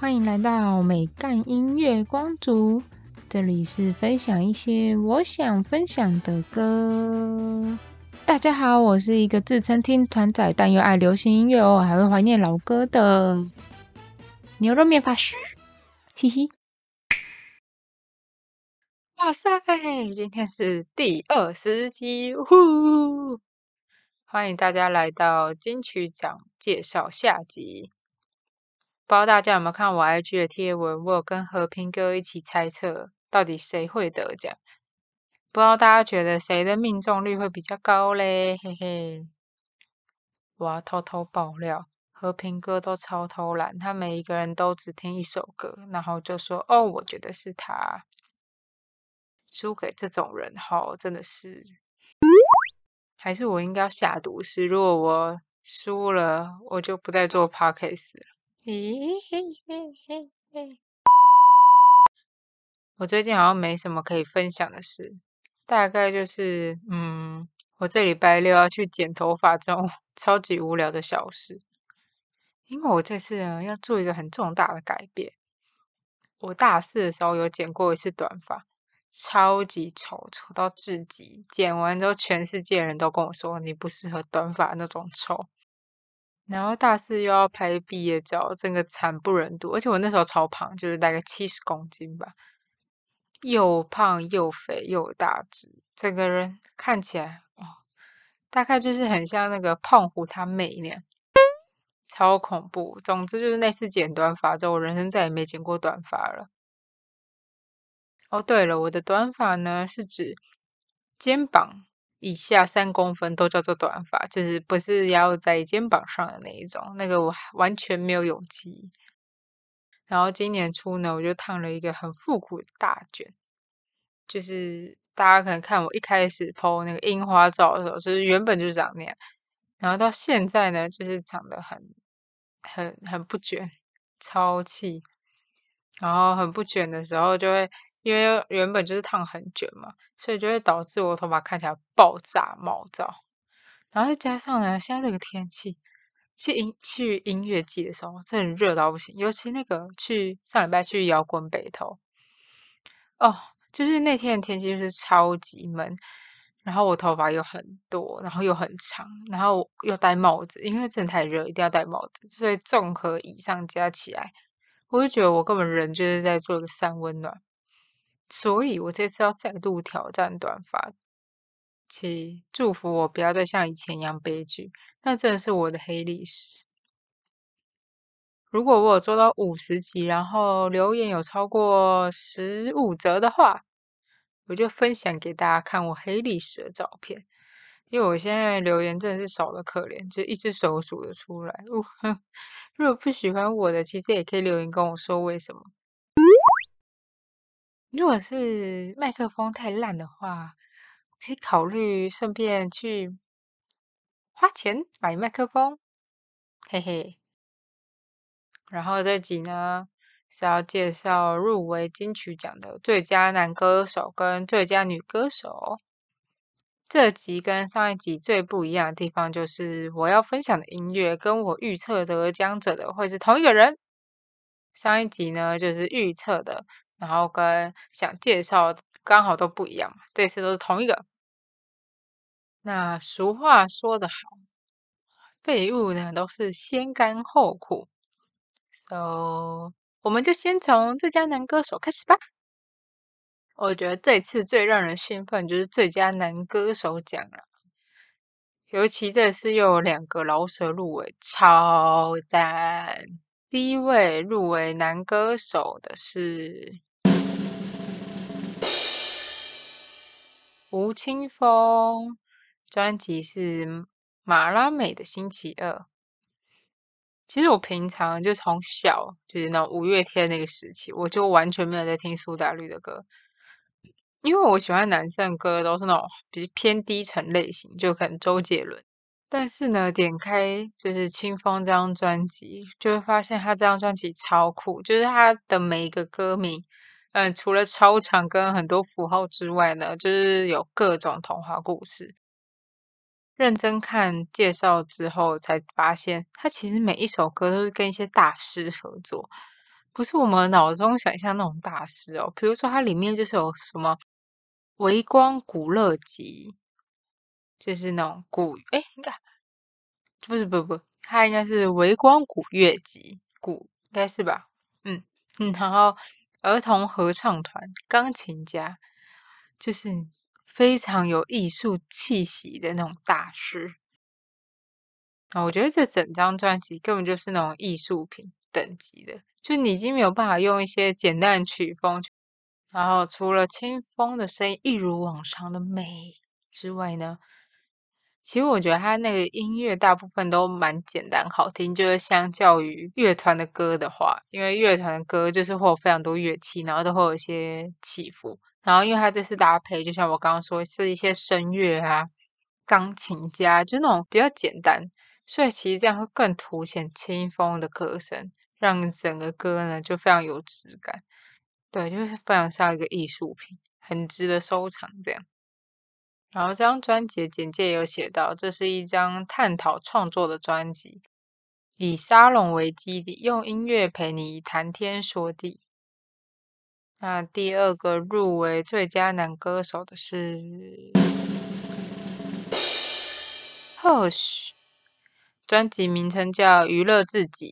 欢迎来到美干音乐光族，这里是分享一些我想分享的歌。大家好，我是一个自称听团仔，但又爱流行音乐哦，还会怀念老歌的牛肉面法师，嘻嘻。哇塞，今天是第二十集，呼！欢迎大家来到金曲奖介绍下集。不知道大家有没有看我 IG 的贴文？我有跟和平哥一起猜测，到底谁会得奖？不知道大家觉得谁的命中率会比较高嘞？嘿嘿！我要偷偷爆料，和平哥都超偷懒，他每一个人都只听一首歌，然后就说：“哦，我觉得是他。”输给这种人哈，真的是，还是我应该要下毒誓，如果我输了，我就不再做 podcast 了。咦嘿嘿嘿嘿！我最近好像没什么可以分享的事，大概就是，嗯，我这礼拜六要去剪头发这种 超级无聊的小事，因为我这次呢要做一个很重大的改变。我大四的时候有剪过一次短发。超级丑，丑到至极。剪完之后，全世界人都跟我说你不适合短发那种丑。然后大四又要拍毕业照，真的惨不忍睹。而且我那时候超胖，就是大概七十公斤吧，又胖又肥又大只，整个人看起来哦，大概就是很像那个胖虎他妹那样，超恐怖。总之就是那次剪短发之后，我人生再也没剪过短发了。哦，对了，我的短发呢是指肩膀以下三公分都叫做短发，就是不是要在肩膀上的那一种，那个我完全没有勇气。然后今年初呢，我就烫了一个很复古的大卷，就是大家可能看我一开始 PO 那个樱花照的时候，就是原本就是长那样，然后到现在呢，就是长得很很很不卷，超气，然后很不卷的时候就会。因为原本就是烫很卷嘛，所以就会导致我头发看起来爆炸毛躁。然后再加上呢，现在这个天气，去音去音乐季的时候，真的热到不行。尤其那个去上礼拜去摇滚北投，哦，就是那天的天气就是超级闷。然后我头发又很多，然后又很长，然后又戴帽子，因为真的太热，一定要戴帽子。所以综合以上加起来，我就觉得我根本人就是在做一个三温暖。所以我这次要再度挑战短发，请祝福我不要再像以前一样悲剧。那真的是我的黑历史。如果我有做到五十集，然后留言有超过十五则的话，我就分享给大家看我黑历史的照片。因为我现在留言真的是少的可怜，就一只手数得出来。如果不喜欢我的，其实也可以留言跟我说为什么。如果是麦克风太烂的话，可以考虑顺便去花钱买麦克风，嘿嘿。然后这集呢是要介绍入围金曲奖的最佳男歌手跟最佳女歌手。这集跟上一集最不一样的地方就是，我要分享的音乐跟我预测得奖者的会是同一个人。上一集呢就是预测的。然后跟想介绍刚好都不一样嘛，这次都是同一个。那俗话说得好，废物呢都是先甘后苦，so 我们就先从最佳男歌手开始吧。我觉得这次最让人兴奋就是最佳男歌手奖了，尤其这次又有两个老舍入围，超赞！第一位入围男歌手的是。吴青峰专辑是《马拉美的星期二》。其实我平常就从小就是那五月天那个时期，我就完全没有在听苏打绿的歌，因为我喜欢男生歌都是那种比较偏低沉类型，就可能周杰伦。但是呢，点开就是清风这张专辑，就会发现他这张专辑超酷，就是他的每一个歌名。嗯，除了超长跟很多符号之外呢，就是有各种童话故事。认真看介绍之后，才发现它其实每一首歌都是跟一些大师合作，不是我们脑中想象那种大师哦。比如说，它里面就是有什么微光古乐集，就是那种古哎，应该不是不不，它应该是微光古乐集，古应该是吧？嗯嗯，然后儿童合唱团、钢琴家，就是非常有艺术气息的那种大师。啊，我觉得这整张专辑根本就是那种艺术品等级的，就你已经没有办法用一些简单的曲风，然后除了清风的声音一如往常的美之外呢，其实我觉得他那个音乐大部分都蛮简单好听，就是相较于乐团的歌的话，因为乐团的歌就是会有非常多乐器，然后都会有一些起伏，然后因为他这次搭配，就像我刚刚说，是一些声乐啊，钢琴家，就那种比较简单。所以其实这样会更凸显清风的歌声，让整个歌呢就非常有质感。对，就是非常像一个艺术品，很值得收藏这样。然后这张专辑简介有写到，这是一张探讨创作的专辑，以沙龙为基底，用音乐陪你谈天说地。那第二个入围最佳男歌手的是 Hush。专辑名称叫《娱乐自己》，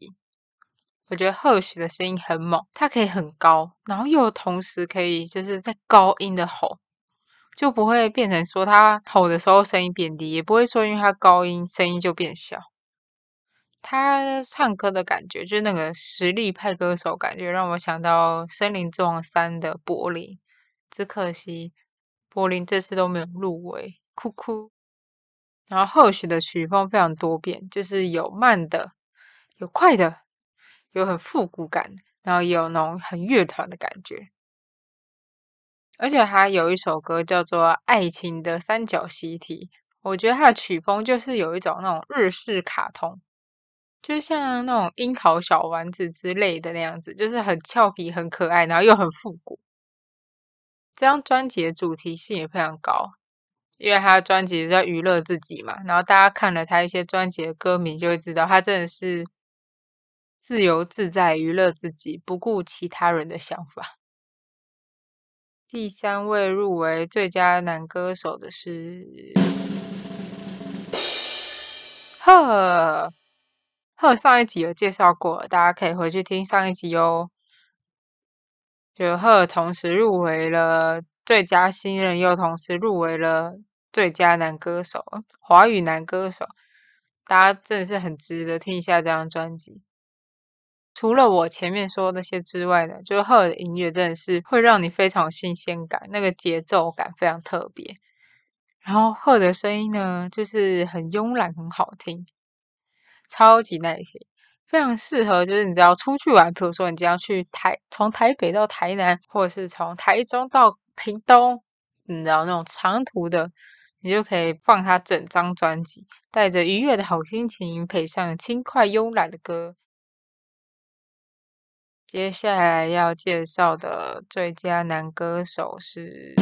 我觉得 Hush 的声音很猛，它可以很高，然后又同时可以就是在高音的吼，就不会变成说他吼的时候声音变低，也不会说因为他高音声音就变小。他唱歌的感觉，就是那个实力派歌手感觉，让我想到《森林之王三》的柏林，只可惜柏林这次都没有入围，哭哭。然后 Hush 的曲风非常多变，就是有慢的，有快的，有很复古感，然后也有那种很乐团的感觉。而且他有一首歌叫做《爱情的三角习题》，我觉得它的曲风就是有一种那种日式卡通，就像那种樱桃小丸子之类的那样子，就是很俏皮、很可爱，然后又很复古。这张专辑的主题性也非常高。因为他的专辑在娱乐自己嘛，然后大家看了他一些专辑的歌名，就会知道他真的是自由自在娱乐自己，不顾其他人的想法。第三位入围最佳男歌手的是赫赫，上一集有介绍过，大家可以回去听上一集哦。就赫同时入围了最佳新人，又同时入围了。最佳男歌手，华语男歌手，大家真的是很值得听一下这张专辑。除了我前面说那些之外呢，就是赫的音乐真的是会让你非常有新鲜感，那个节奏感非常特别。然后赫的声音呢，就是很慵懒，很好听，超级耐听，非常适合就是你只要出去玩，比如说你只要去台，从台北到台南，或者是从台中到屏东，你知道那种长途的。你就可以放他整张专辑，带着愉悦的好心情，配上轻快慵懒的歌。接下来要介绍的最佳男歌手是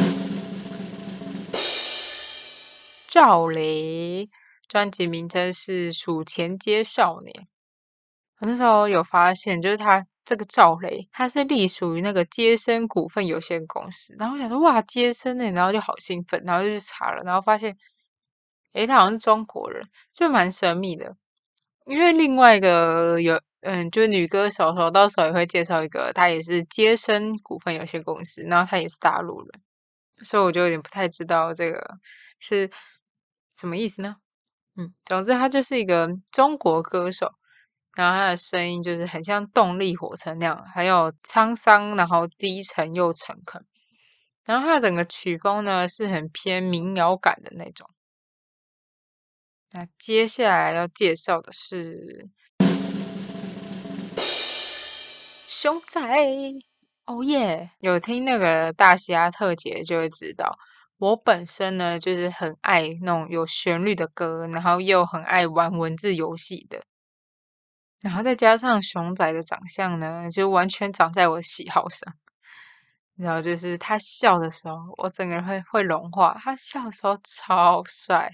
赵雷，专辑名称是《数钱街少年》。我那时候有发现，就是他这个赵雷，他是隶属于那个接生股份有限公司。然后我想说，哇，接生呢，然后就好兴奋，然后就去查了，然后发现，诶，他好像是中国人，就蛮神秘的。因为另外一个有，嗯，就是女歌手，我到时候也会介绍一个，她也是接生股份有限公司，然后她也是大陆人，所以我就有点不太知道这个是什么意思呢？嗯，总之他就是一个中国歌手。然后他的声音就是很像动力火车那样，很有沧桑，然后低沉又诚恳。然后他整个曲风呢是很偏民谣感的那种。那接下来要介绍的是熊仔，哦耶！有听那个大西亚特辑就会知道，我本身呢就是很爱那种有旋律的歌，然后又很爱玩文字游戏的。然后再加上熊仔的长相呢，就完全长在我喜好上。然后就是他笑的时候，我整个人会会融化。他笑的时候超帅。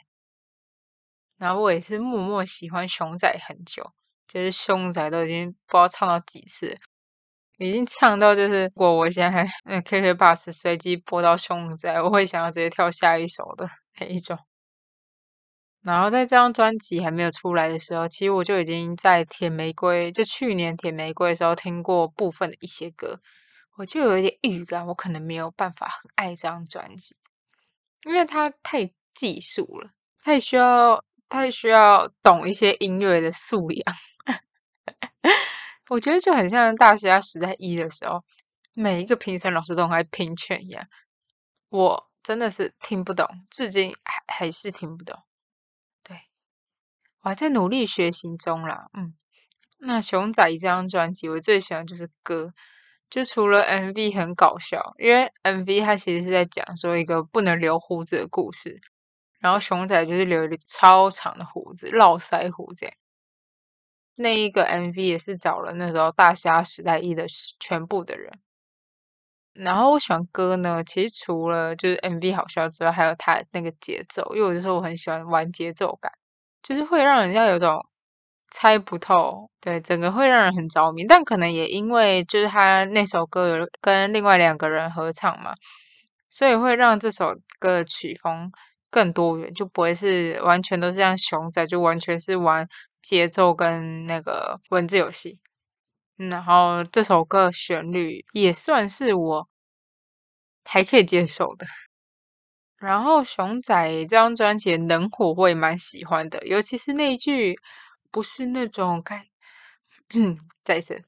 然后我也是默默喜欢熊仔很久，就是熊仔都已经不知道唱到几次。已经唱到就是，如果我现在还嗯 KK Bus 随机播到熊仔，我会想要直接跳下一首的那一种。然后在这张专辑还没有出来的时候，其实我就已经在《甜玫瑰》就去年《甜玫瑰》的时候听过部分的一些歌，我就有一点预感，我可能没有办法很爱这张专辑，因为它太技术了，太需要太需要懂一些音乐的素养。我觉得就很像《大虾时代一》的时候，每一个评审老师都很评劝一样，我真的是听不懂，至今还还是听不懂。对，我还在努力学习中啦。嗯，那熊仔这张专辑，我最喜欢就是歌，就除了 MV 很搞笑，因为 MV 它其实是在讲说一个不能留胡子的故事，然后熊仔就是留一个超长的胡子，络腮胡这样。那一个 MV 也是找了那时候大虾时代一的全部的人，然后我喜欢歌呢，其实除了就是 MV 好笑之外，还有它那个节奏，因为我就说我很喜欢玩节奏感，就是会让人家有种猜不透，对，整个会让人很着迷。但可能也因为就是他那首歌有跟另外两个人合唱嘛，所以会让这首歌曲风更多元，就不会是完全都是像熊仔，就完全是玩。节奏跟那个文字游戏，然后这首歌旋律也算是我还可以接受的。然后熊仔这张专辑能火我也蛮喜欢的，尤其是那一句不是那种改，再一次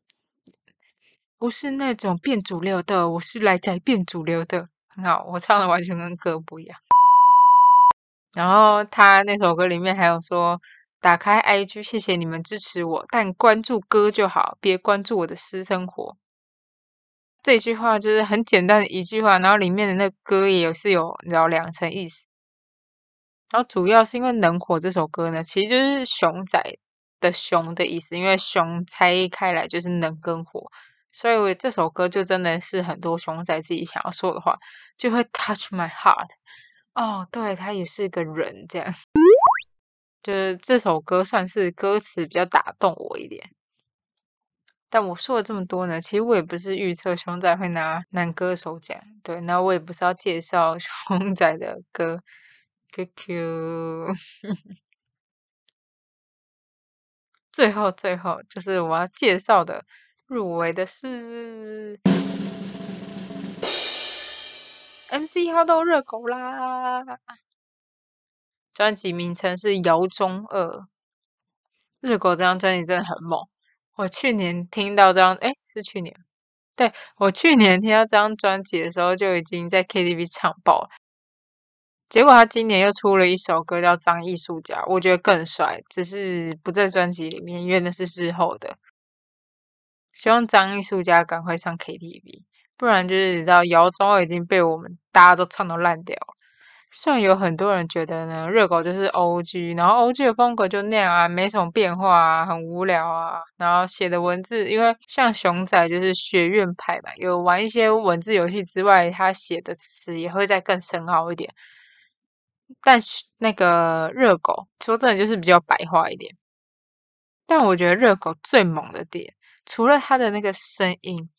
不是那种变主流的，我是来改变主流的，很好，我唱的完全跟歌不一样。然后他那首歌里面还有说。打开 IG，谢谢你们支持我，但关注歌就好，别关注我的私生活。这句话就是很简单的一句话，然后里面的那歌也是有你知道两层意思。然后主要是因为能火这首歌呢，其实就是熊仔的熊的意思，因为熊拆开来就是能跟火，所以我这首歌就真的是很多熊仔自己想要说的话，就会 touch my heart。哦，对他也是个人这样。就是这首歌算是歌词比较打动我一点，但我说了这么多呢，其实我也不是预测熊仔会拿男歌手奖，对，那我也不是要介绍 熊仔的歌，QQ。最后最后就是我要介绍的入围的是 MC 号都热狗啦。专辑名称是《摇中二》，热狗这张专辑真的很猛。我去年听到这张，哎，是去年，对我去年听到这张专辑的时候，就已经在 KTV 唱爆了。结果他今年又出了一首歌叫《张艺术家》，我觉得更帅，只是不在专辑里面，因为那是事后的。希望张艺术家赶快上 KTV，不然就是你知道，摇中已经被我们大家都唱到烂掉了。虽然有很多人觉得呢，热狗就是 O G，然后 O G 的风格就那样啊，没什么变化啊，很无聊啊。然后写的文字，因为像熊仔就是学院派嘛，有玩一些文字游戏之外，他写的词也会再更深奥一点。但是那个热狗说真的就是比较白话一点。但我觉得热狗最猛的点，除了他的那个声音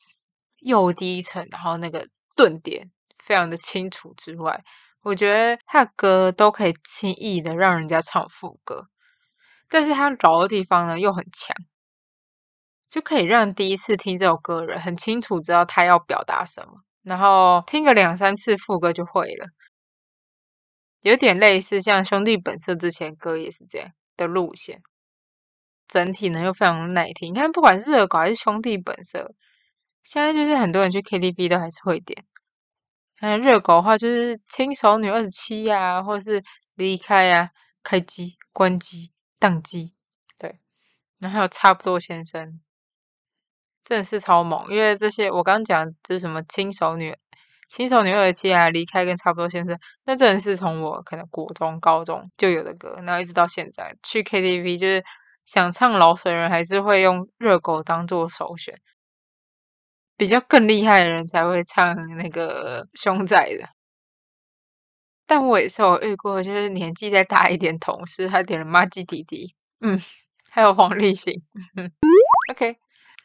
又低沉，然后那个顿点非常的清楚之外，我觉得他的歌都可以轻易的让人家唱副歌，但是他柔的地方呢又很强，就可以让第一次听这首歌的人很清楚知道他要表达什么，然后听个两三次副歌就会了，有点类似像兄弟本色之前歌也是这样的路线，整体呢又非常耐听。你看，不管是热狗还是兄弟本色，现在就是很多人去 KTV 都还是会点。嗯，热狗的话就是轻熟女二十七呀，或是离开呀，开机、关机、宕机，对。然后还有差不多先生，真的是超猛，因为这些我刚刚讲就是什么轻熟女、轻熟女二十七啊，离开跟差不多先生，那真的是从我可能国中、高中就有的歌，然后一直到现在去 KTV 就是想唱老水人，还是会用热狗当做首选。比较更厉害的人才会唱那个凶仔的，但我也是有遇过，就是年纪再大一点同事，他点了《妈鸡弟弟》，嗯，还有黄立行，OK，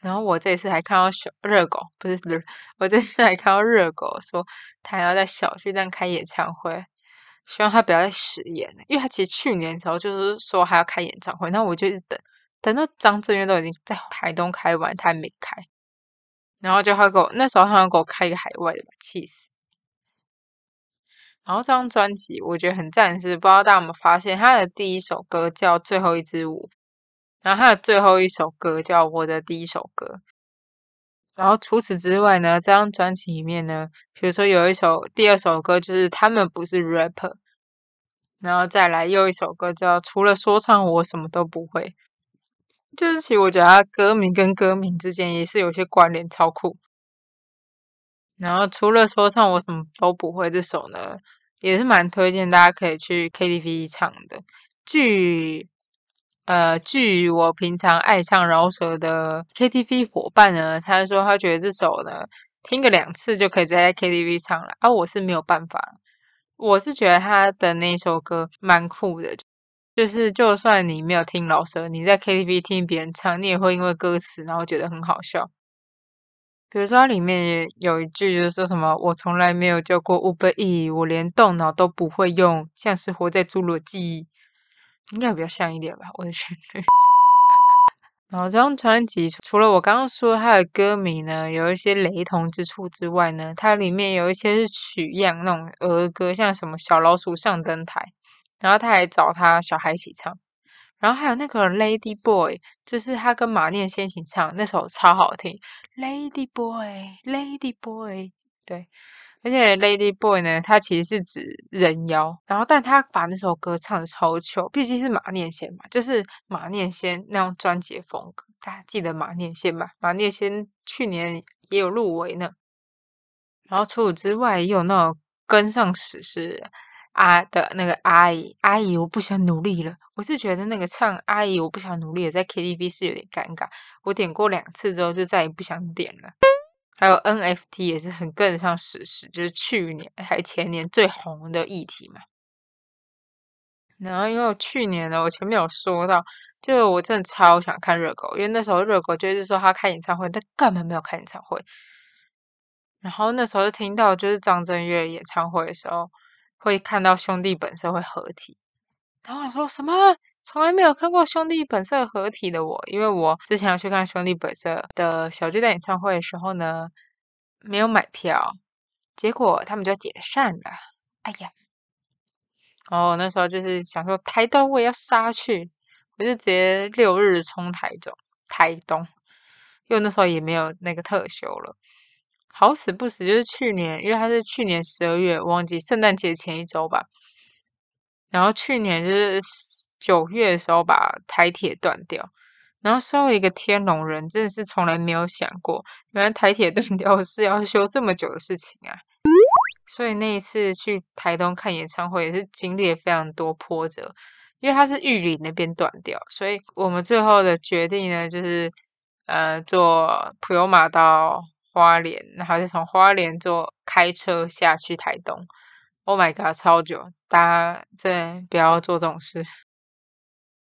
然后我这次还看到小热狗，不是热，我这次还看到热狗说他要在小巨蛋开演唱会，希望他不要再食言了，因为他其实去年的时候就是说还要开演唱会，那我就一直等，等到张震岳都已经在台东开完，他还没开，然后就他给我那时候他要给我开一个海外的吧，气死。然后这张专辑我觉得很赞，是不知道大家有没有发现，他的第一首歌叫《最后一支舞》。然后他的最后一首歌叫《我的第一首歌》，然后除此之外呢，这张专辑里面呢，比如说有一首第二首歌就是他们不是 rapper，然后再来又一首歌叫除了说唱我什么都不会，就是其实我觉得他歌名跟歌名之间也是有些关联，超酷。然后除了说唱我什么都不会这首呢，也是蛮推荐大家可以去 KTV 唱的，据。呃，据我平常爱唱饶舌的 KTV 伙伴呢，他说他觉得这首呢听个两次就可以在 KTV 唱了，而我是没有办法。我是觉得他的那首歌蛮酷的，就是就算你没有听饶舌，你在 KTV 听别人唱，你也会因为歌词然后觉得很好笑。比如说它里面有一句就是说什么，我从来没有教过 Uber E，我连动脑都不会用，像是活在侏罗纪。应该比较像一点吧，我的旋律。然后这张专辑除了我刚刚说它的歌名呢有一些雷同之处之外呢，它里面有一些是取样那种儿歌，像什么小老鼠上灯台，然后他还找他小孩一起唱。然后还有那个 Lady Boy，就是他跟马念先一起唱那首超好听，Lady Boy，Lady Boy，对。而且 Lady Boy 呢，它其实是指人妖，然后但他把那首歌唱的超糗，毕竟是马念先嘛，就是马念先那种专辑风格，大家记得马念先吧？马念先去年也有入围呢。然后除此之外，也有那种跟上史诗啊的那个阿姨，阿姨我不想努力了。我是觉得那个唱阿姨我不想努力了，在 KTV 是有点尴尬。我点过两次之后，就再也不想点了。还有 NFT 也是很跟得上时事，就是去年还前年最红的议题嘛。然后因为去年呢，我前面有说到，就我真的超想看热狗，因为那时候热狗就是说他开演唱会，但根本没有开演唱会。然后那时候就听到，就是张震岳演唱会的时候，会看到兄弟本色会合体。然后我说什么？从来没有看过兄弟本色合体的我，因为我之前要去看兄弟本色的小巨蛋演唱会的时候呢，没有买票，结果他们就解散了。哎呀，哦，那时候就是想说台东我也要杀去，我就直接六日冲台中、台东，因为那时候也没有那个特休了。好死不死，就是去年，因为他是去年十二月，忘记圣诞节前一周吧。然后去年就是九月的时候把台铁断掉，然后身为一个天龙人，真的是从来没有想过，原来台铁断掉是要修这么久的事情啊！所以那一次去台东看演唱会也是经历了非常多波折，因为它是玉里那边断掉，所以我们最后的决定呢，就是呃坐普悠马到花莲，然后再从花莲坐开车下去台东。Oh my god，超久！大家真的不要做这种事。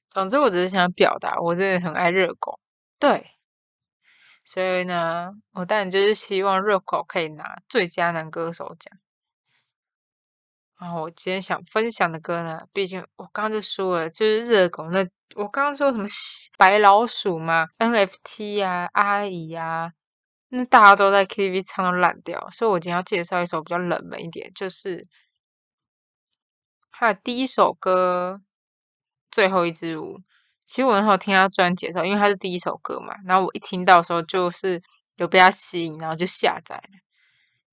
总之，我只是想表达，我真的很爱热狗。对，所以呢，我当然就是希望热狗可以拿最佳男歌手奖。然后我今天想分享的歌呢，毕竟我刚刚就说了，就是热狗那，我刚刚说什么白老鼠嘛，NFT 啊，阿姨啊。那大家都在 KTV 唱到烂掉，所以我今天要介绍一首比较冷门一点，就是他的第一首歌《最后一支舞》。其实我那时候听他专辑的时候，因为他是第一首歌嘛，然后我一听到的时候就是有被他吸引，然后就下载了。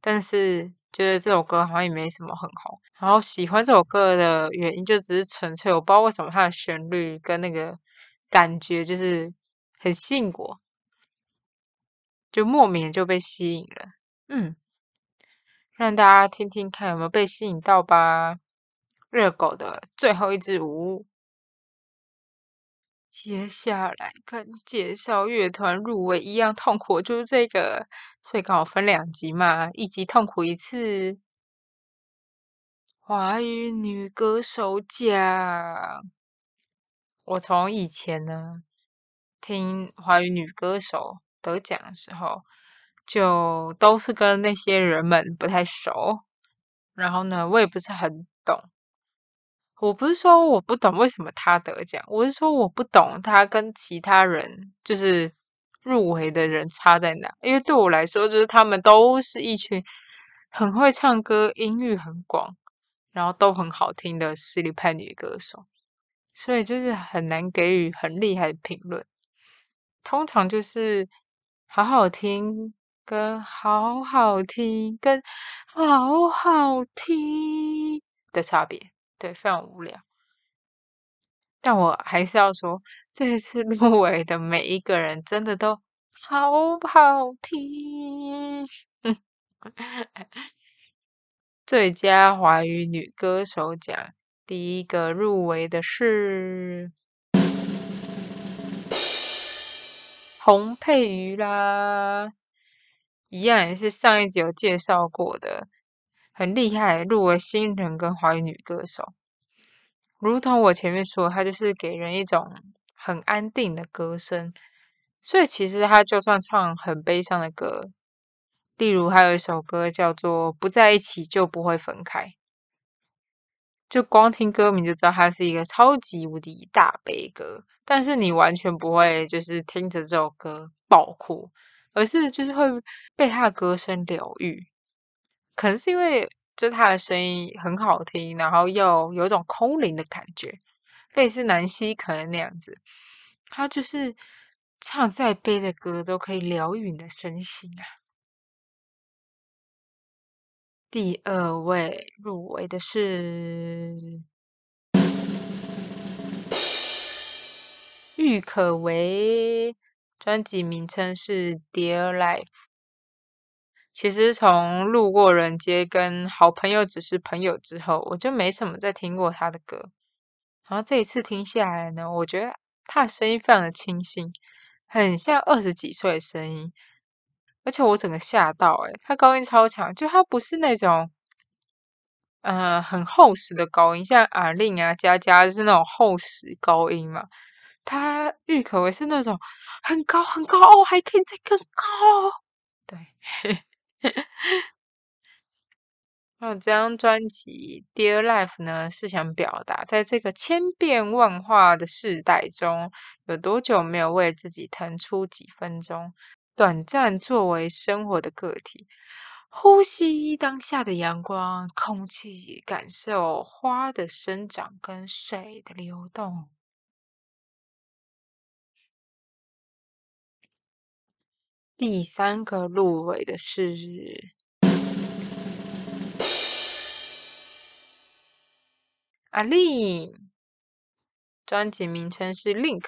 但是觉得这首歌好像也没什么很红。然后喜欢这首歌的原因，就只是纯粹我不知道为什么它的旋律跟那个感觉就是很吸引我。就莫名就被吸引了，嗯，让大家听听看有没有被吸引到吧。热狗的最后一支舞，接下来跟介绍乐团入围一样痛苦，就是这个，所以刚好分两集嘛，一集痛苦一次。华语女歌手奖，我从以前呢听华语女歌手。得奖的时候，就都是跟那些人们不太熟，然后呢，我也不是很懂。我不是说我不懂为什么他得奖，我是说我不懂他跟其他人就是入围的人差在哪。因为对我来说，就是他们都是一群很会唱歌、音域很广，然后都很好听的实力派女歌手，所以就是很难给予很厉害的评论。通常就是好好听跟好好听跟好好听的差别。对，非常无聊。但我还是要说，这次入围的每一个人真的都好好听。最佳华语女歌手奖，第一个入围的是洪佩瑜啦，一样也是上一集有介绍过的。很厉害，入围新人跟华语女歌手，如同我前面说，她就是给人一种很安定的歌声，所以其实她就算唱很悲伤的歌，例如还有一首歌叫做《不在一起就不会分开》，就光听歌名就知道它是一个超级无敌大悲歌，但是你完全不会就是听着这首歌爆哭，而是就是会被他的歌声疗愈。可能是因为就他的声音很好听，然后又有一种空灵的感觉，类似南希可能那样子。他就是唱再悲的歌都可以疗愈你的身心啊。第二位入围的是郁可唯，专辑名称是《Dear Life》。其实从路过人街跟好朋友只是朋友之后，我就没什么再听过他的歌。然后这一次听下来呢，我觉得他的声音非常的清新，很像二十几岁的声音。而且我整个吓到，诶他高音超强，就他不是那种，呃，很厚实的高音，像阿令啊、佳佳是那种厚实高音嘛。他郁可唯是那种很高很高哦，还可以再更高，对。那这张专辑《Dear Life》呢，是想表达，在这个千变万化的世代中，有多久没有为自己腾出几分钟，短暂作为生活的个体，呼吸当下的阳光、空气，感受花的生长跟水的流动。第三个入围的是阿丽，专辑名称是《Link》。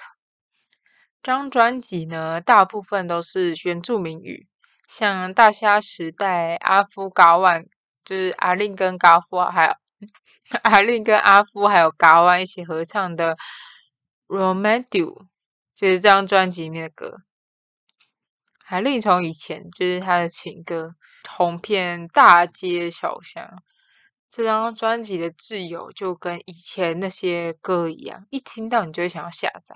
这张专辑呢，大部分都是原住民语，像大虾时代、阿夫嘎万，就是阿令跟嘎夫，还有 阿令跟阿夫还有嘎万一起合唱的《Romantic》，就是这张专辑里面的歌。还另从以前就是他的情歌红遍大街小巷，这张专辑的挚友就跟以前那些歌一样，一听到你就会想要下载，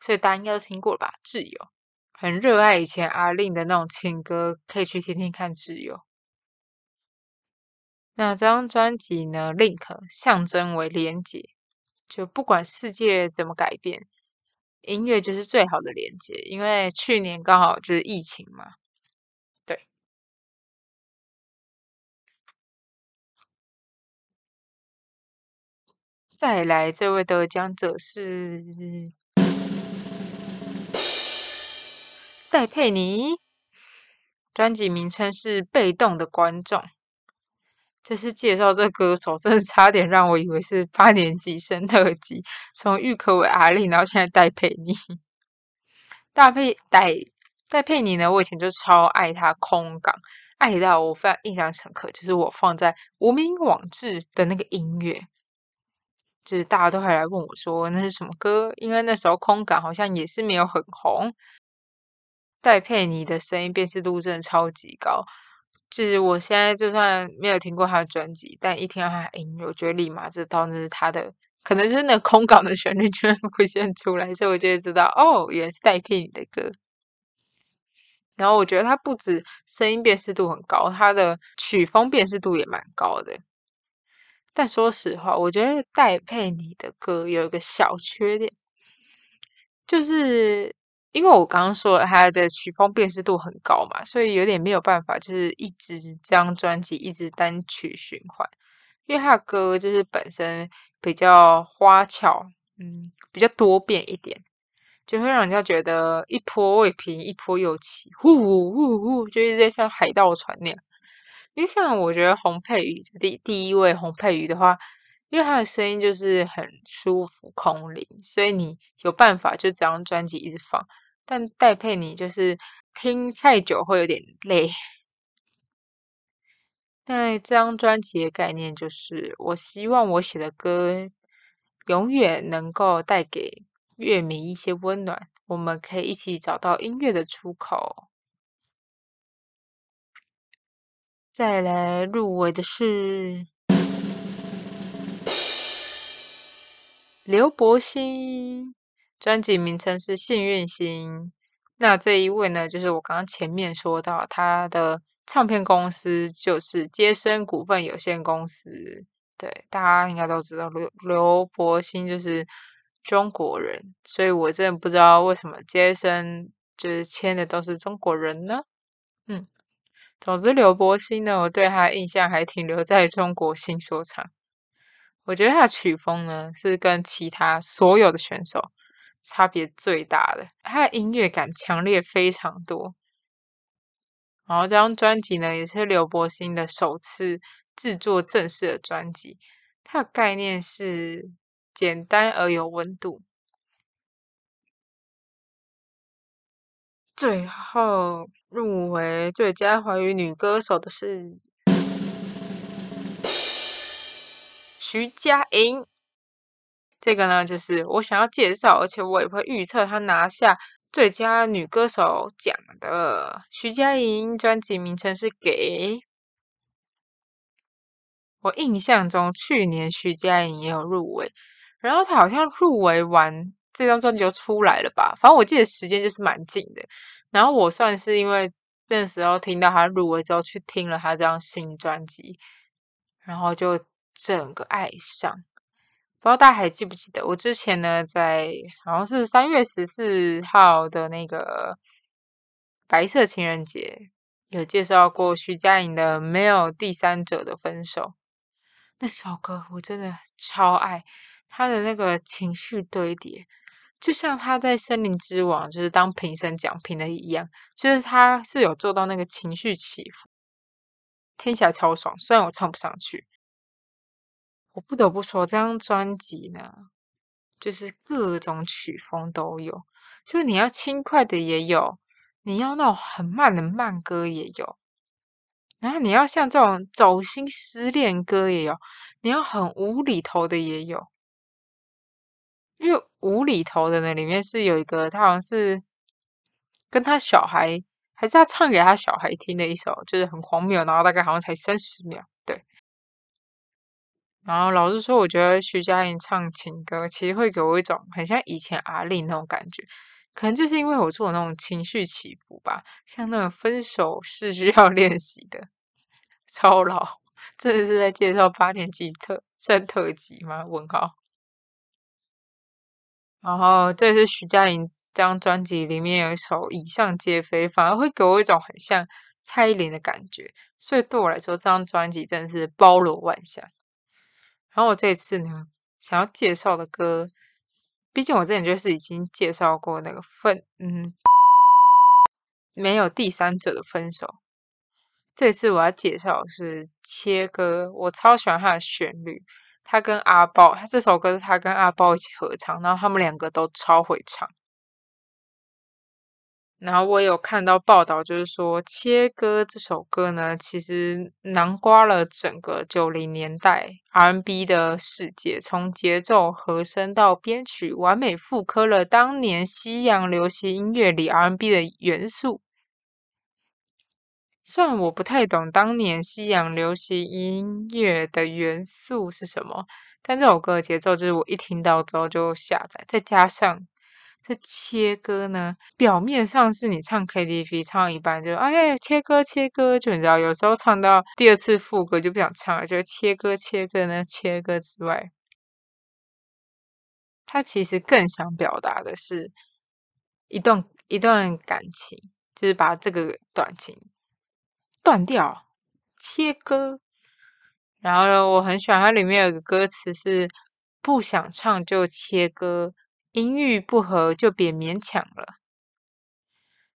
所以大家应该都听过了吧？挚友很热爱以前阿令的那种情歌，可以去听听看挚友。那这张专辑呢，Link 象征为连接，就不管世界怎么改变。音乐就是最好的连接，因为去年刚好就是疫情嘛。对，再来这位得奖者是戴佩妮，专辑名称是《被动的观众》。这是介绍这歌手，真的差点让我以为是八年级生特辑。从郁可唯、阿丽，然后现在戴佩妮，戴佩戴戴佩妮呢？我以前就超爱她空港，爱到我非常印象深刻，就是我放在无名网志的那个音乐，就是大家都还来问我说那是什么歌，因为那时候空港好像也是没有很红。戴佩妮的声音辨识度真的超级高。就是我现在就算没有听过他的专辑，但一听到他的音乐，我觉得立马知道那是他的，可能是那空港的旋律居然浮现出来，所以我就知道哦，原来是戴佩妮的歌。然后我觉得他不止声音辨识度很高，他的曲风辨识度也蛮高的。但说实话，我觉得戴佩妮的歌有一个小缺点，就是因为我刚刚说了他的曲风辨识度很高嘛，所以有点没有办法，就是一直这张专辑一直单曲循环，因为他的歌就是本身比较花俏，嗯，比较多变一点。就会让人家觉得一波未平一波又起，呼呼呼，就是在像海盗船那样。因为像我觉得洪佩瑜第第一位洪佩瑜的话，因为他的声音就是很舒服空灵，所以你有办法就这张专辑一直放。但戴佩妮就是听太久会有点累。那这张专辑的概念就是，我希望我写的歌永远能够带给。乐迷一些温暖，我们可以一起找到音乐的出口。再来入围的是刘柏辛，专辑名称是《幸运星》。那这一位呢，就是我刚刚前面说到，他的唱片公司就是接生股份有限公司。对，大家应该都知道刘刘柏辛就是。中国人，所以我真的不知道为什么杰森就是签的都是中国人呢？嗯，总之刘柏辛呢，我对他印象还停留在中国新说唱。我觉得他的曲风呢，是跟其他所有的选手差别最大的，他的音乐感强烈非常多。然后这张专辑呢，也是刘柏辛的首次制作正式的专辑，它的概念是。简单而有温度。最后入围最佳华语女歌手的是徐佳莹。这个呢，就是我想要介绍，而且我也会预测她拿下最佳女歌手奖的。徐佳莹专辑名称是《给》。我印象中，去年徐佳莹也有入围。然后她好像入围完这张专辑就出来了吧？反正我记得时间就是蛮近的。然后我算是因为那时候听到她入围之后去听了她这张新专辑，然后就整个爱上。不知道大家还记不记得我之前呢，在好像是三月十四号的那个白色情人节有介绍过徐佳莹的《没有第三者的分手》那首歌，我真的超爱。他的那个情绪堆叠，就像他在《森林之王》就是当评审讲评的一样，就是他是有做到那个情绪起伏，听起来超爽。虽然我唱不上去，我不得不说这张专辑呢，就是各种曲风都有，就是你要轻快的也有，你要那种很慢的慢歌也有，然后你要像这种走心失恋歌也有，你要很无厘头的也有。因为无厘头的呢，里面是有一个，他好像是跟他小孩，还是他唱给他小孩听的一首，就是很荒谬，然后大概好像才三十秒，然后老实说，我觉得徐佳莹唱情歌，其实会给我一种很像以前阿令那种感觉，可能就是因为我做那种情绪起伏吧，像那种分手是需要练习的，超老，这是在介绍八年级特正特辑吗？问号。然后这是徐佳莹这张专辑里面有一首《以上皆非》，反而会给我一种很像蔡依林的感觉，所以对我来说，这张专辑真的是包罗万象。然后我这次呢，想要介绍的歌，毕竟我之前就是已经介绍过那个分，嗯，没有第三者的分手。这次我要介绍的是切歌，我超喜欢它的旋律。他跟阿豹，他这首歌是他跟阿豹一起合唱，然后他们两个都超会唱。然后我有看到报道，就是说《切歌》这首歌呢，其实囊括了整个九零年代 R&B 的世界，从节奏、和声到编曲，完美复刻了当年西洋流行音乐里 R&B 的元素。虽然我不太懂当年西洋流行音乐的元素是什么，但这首歌的节奏就是我一听到之后就下载，再加上这切歌呢，表面上是你唱 KTV 唱一半就哎切歌切歌，就你知道，有时候唱到第二次副歌就不想唱了，就切歌切歌呢，切歌之外，他其实更想表达的是一段一段感情，就是把这个短情断掉，切歌。然后呢，我很喜欢它里面有个歌词是不想唱就切歌。音域不合就别勉强了。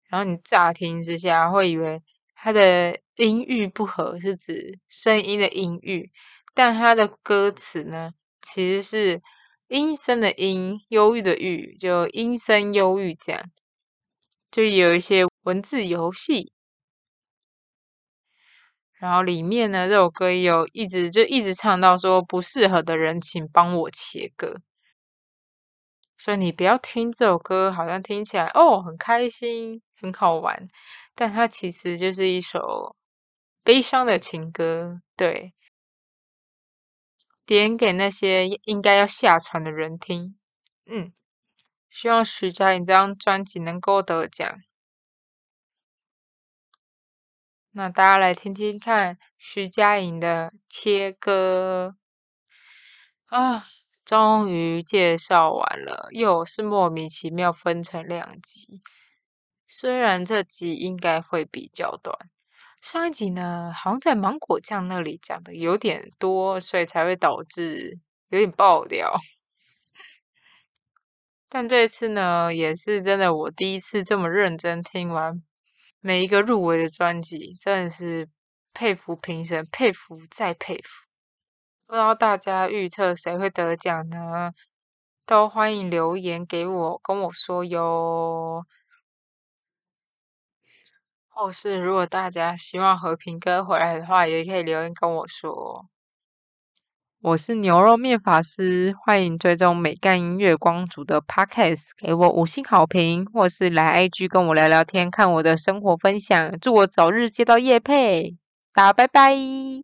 然后你乍听之下会以为他的音域不合是指声音的音域，但他的歌词呢，其实是阴森的阴，忧郁的郁，就阴森忧郁这样，就有一些文字游戏。然后里面呢，这首歌有一直就一直唱到说不适合的人，请帮我切歌。所以你不要听这首歌，好像听起来哦很开心、很好玩，但它其实就是一首悲伤的情歌。对，点给那些应该要下船的人听。嗯，希望徐佳莹这张专辑能够得奖。那大家来听听看徐佳莹的切歌啊。终于介绍完了，又是莫名其妙分成两集。虽然这集应该会比较短，上一集呢好像在芒果酱那里讲的有点多，所以才会导致有点爆掉。但这次呢，也是真的我第一次这么认真听完每一个入围的专辑，真的是佩服评审，佩服再佩服。不知道大家预测谁会得奖呢？都欢迎留言给我，跟我说哟。或是如果大家希望和平哥回来的话，也可以留言跟我说。我是牛肉面法师，欢迎追踪美干音乐光族的 Podcast，给我五星好评，或是来 IG 跟我聊聊天，看我的生活分享。祝我早日接到叶配，大家拜拜。